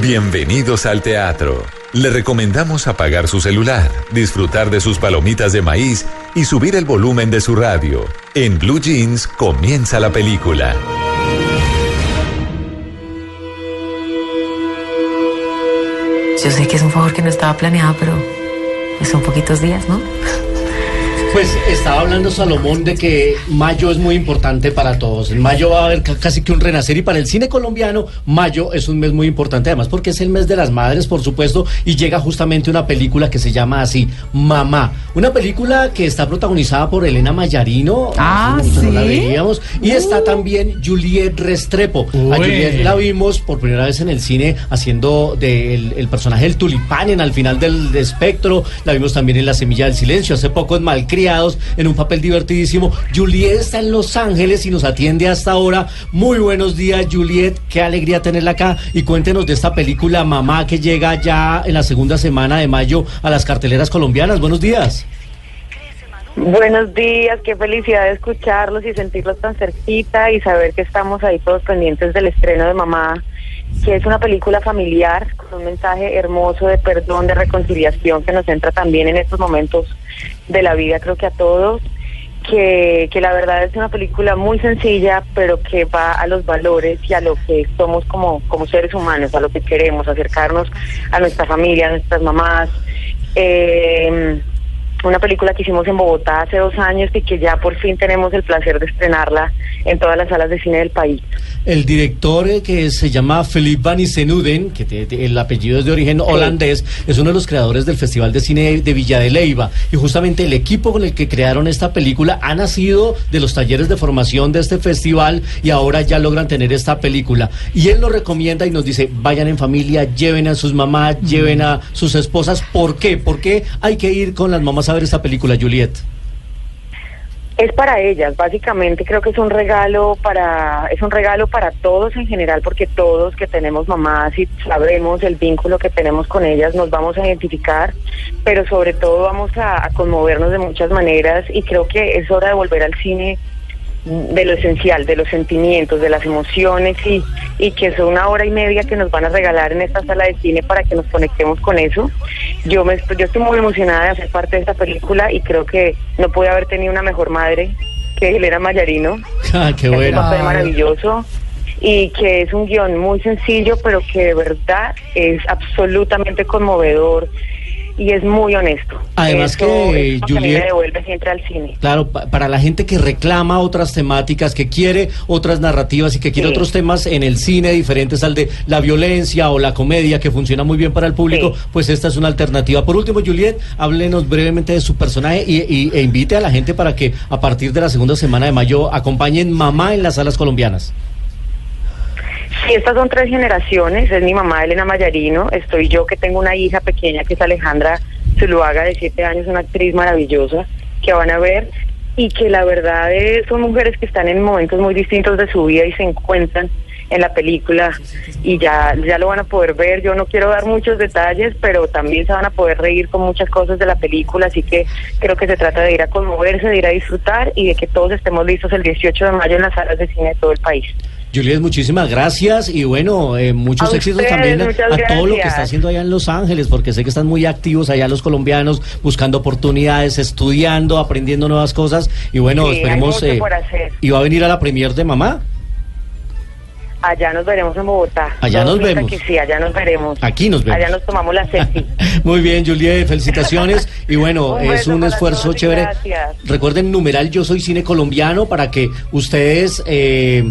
Bienvenidos al teatro. Le recomendamos apagar su celular, disfrutar de sus palomitas de maíz y subir el volumen de su radio. En Blue Jeans comienza la película. Yo sé que es un favor que no estaba planeado, pero son poquitos días, ¿no? Pues estaba hablando Salomón de que mayo es muy importante para todos. En mayo va a haber ca- casi que un renacer y para el cine colombiano mayo es un mes muy importante además porque es el mes de las madres, por supuesto, y llega justamente una película que se llama así, Mamá. Una película que está protagonizada por Elena Mayarino. Ah, no la ¿sí? veíamos, y está también Juliet Restrepo. A Juliet la vimos por primera vez en el cine haciendo del el personaje del tulipán en al final del espectro. La vimos también en La Semilla del Silencio. Hace poco en Malcriados, en un papel divertidísimo. Juliet está en Los Ángeles y nos atiende hasta ahora. Muy buenos días, Juliet. Qué alegría tenerla acá. Y cuéntenos de esta película Mamá que llega ya en la segunda semana de mayo a las carteleras colombianas. Buenos días. Buenos días, qué felicidad escucharlos y sentirlos tan cerquita y saber que estamos ahí todos pendientes del estreno de Mamá, que es una película familiar con un mensaje hermoso de perdón, de reconciliación que nos entra también en estos momentos de la vida, creo que a todos. Que, que la verdad es una película muy sencilla, pero que va a los valores y a lo que somos como, como seres humanos, a lo que queremos, acercarnos a nuestra familia, a nuestras mamás. Eh, una película que hicimos en Bogotá hace dos años y que ya por fin tenemos el placer de estrenarla en todas las salas de cine del país. El director eh, que se llama Philippe Van Isenuden, que te- te- el apellido es de origen holandés, es uno de los creadores del Festival de Cine de Villa de Leyva. Y justamente el equipo con el que crearon esta película ha nacido de los talleres de formación de este festival y ahora ya logran tener esta película. Y él lo recomienda y nos dice, vayan en familia, lleven a sus mamás, lleven a sus esposas. ¿Por qué? ¿Por qué hay que ir con las mamás a ver esta película, Juliet? Es para ellas, básicamente creo que es un regalo para es un regalo para todos en general porque todos que tenemos mamás y sabemos el vínculo que tenemos con ellas nos vamos a identificar, pero sobre todo vamos a conmovernos de muchas maneras y creo que es hora de volver al cine de lo esencial, de los sentimientos, de las emociones y, y que es una hora y media que nos van a regalar en esta sala de cine para que nos conectemos con eso. Yo, me, yo estoy muy emocionada de hacer parte de esta película y creo que no puede haber tenido una mejor madre que Elena Mayarino. Ah, qué que bueno. papel maravilloso y que es un guion muy sencillo, pero que de verdad es absolutamente conmovedor y es muy honesto. Además Eso que, es lo a mí Juliet- me devuelve siempre al cine. Claro, pa- para la gente que reclama otras temáticas, que quiere otras narrativas y que quiere Sí. otros temas en el cine diferentes al de la violencia o la comedia, que funciona muy bien para el público, Sí. pues esta es una alternativa. Por último, Juliet, háblenos brevemente de su personaje y, y- e invite a la gente para que a partir de la segunda semana de mayo acompañen Mamá en las salas colombianas. Sí, estas son tres generaciones. Es mi mamá Elena Mayarino, estoy yo que tengo una hija pequeña que es Alejandra Zuluaga de siete años, una actriz maravillosa que van a ver y que la verdad es, son mujeres que están en momentos muy distintos de su vida y se encuentran en la película y ya, ya lo van a poder ver. Yo no quiero dar muchos detalles, pero también se van a poder reír con muchas cosas de la película, así que creo que se trata de ir a conmoverse, de ir a disfrutar y de que todos estemos listos el 18 de mayo en las salas de cine de todo el país. Juliet, muchísimas gracias y bueno, eh, muchos A éxitos ustedes, también a, todo lo que está haciendo allá en Los Ángeles, porque sé que están muy activos allá los colombianos, buscando oportunidades, estudiando, aprendiendo nuevas cosas y bueno, Sí, hay esperemos. por hacer. ¿Y va a venir a la premier de mamá? Allá nos veremos en Bogotá. Allá nos vemos. Que sí, allá nos veremos. Aquí nos vemos. Allá nos tomamos la selfie. Muy bien, Juliet, felicitaciones. Y bueno, Un es un esfuerzo chévere. gracias. Recuerden, numeral Yo Soy Cine Colombiano para que ustedes eh,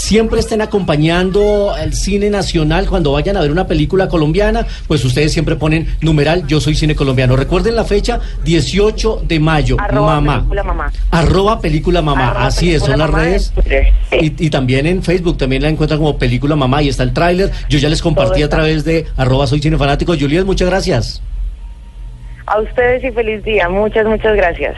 siempre estén acompañando el cine nacional cuando vayan a ver una película colombiana, pues ustedes siempre ponen numeral Yo Soy Cine Colombiano. Recuerden la fecha, 18 de mayo, Arroba mamá. película mamá. Arroba película mamá, Arroba así es, son las redes. Y, y también en Facebook, también la encuentran como película mamá y está el tráiler. Yo ya les compartí a través de arroba soy cinefanático. Juliet, muchas gracias. A ustedes y feliz día. Muchas, muchas gracias.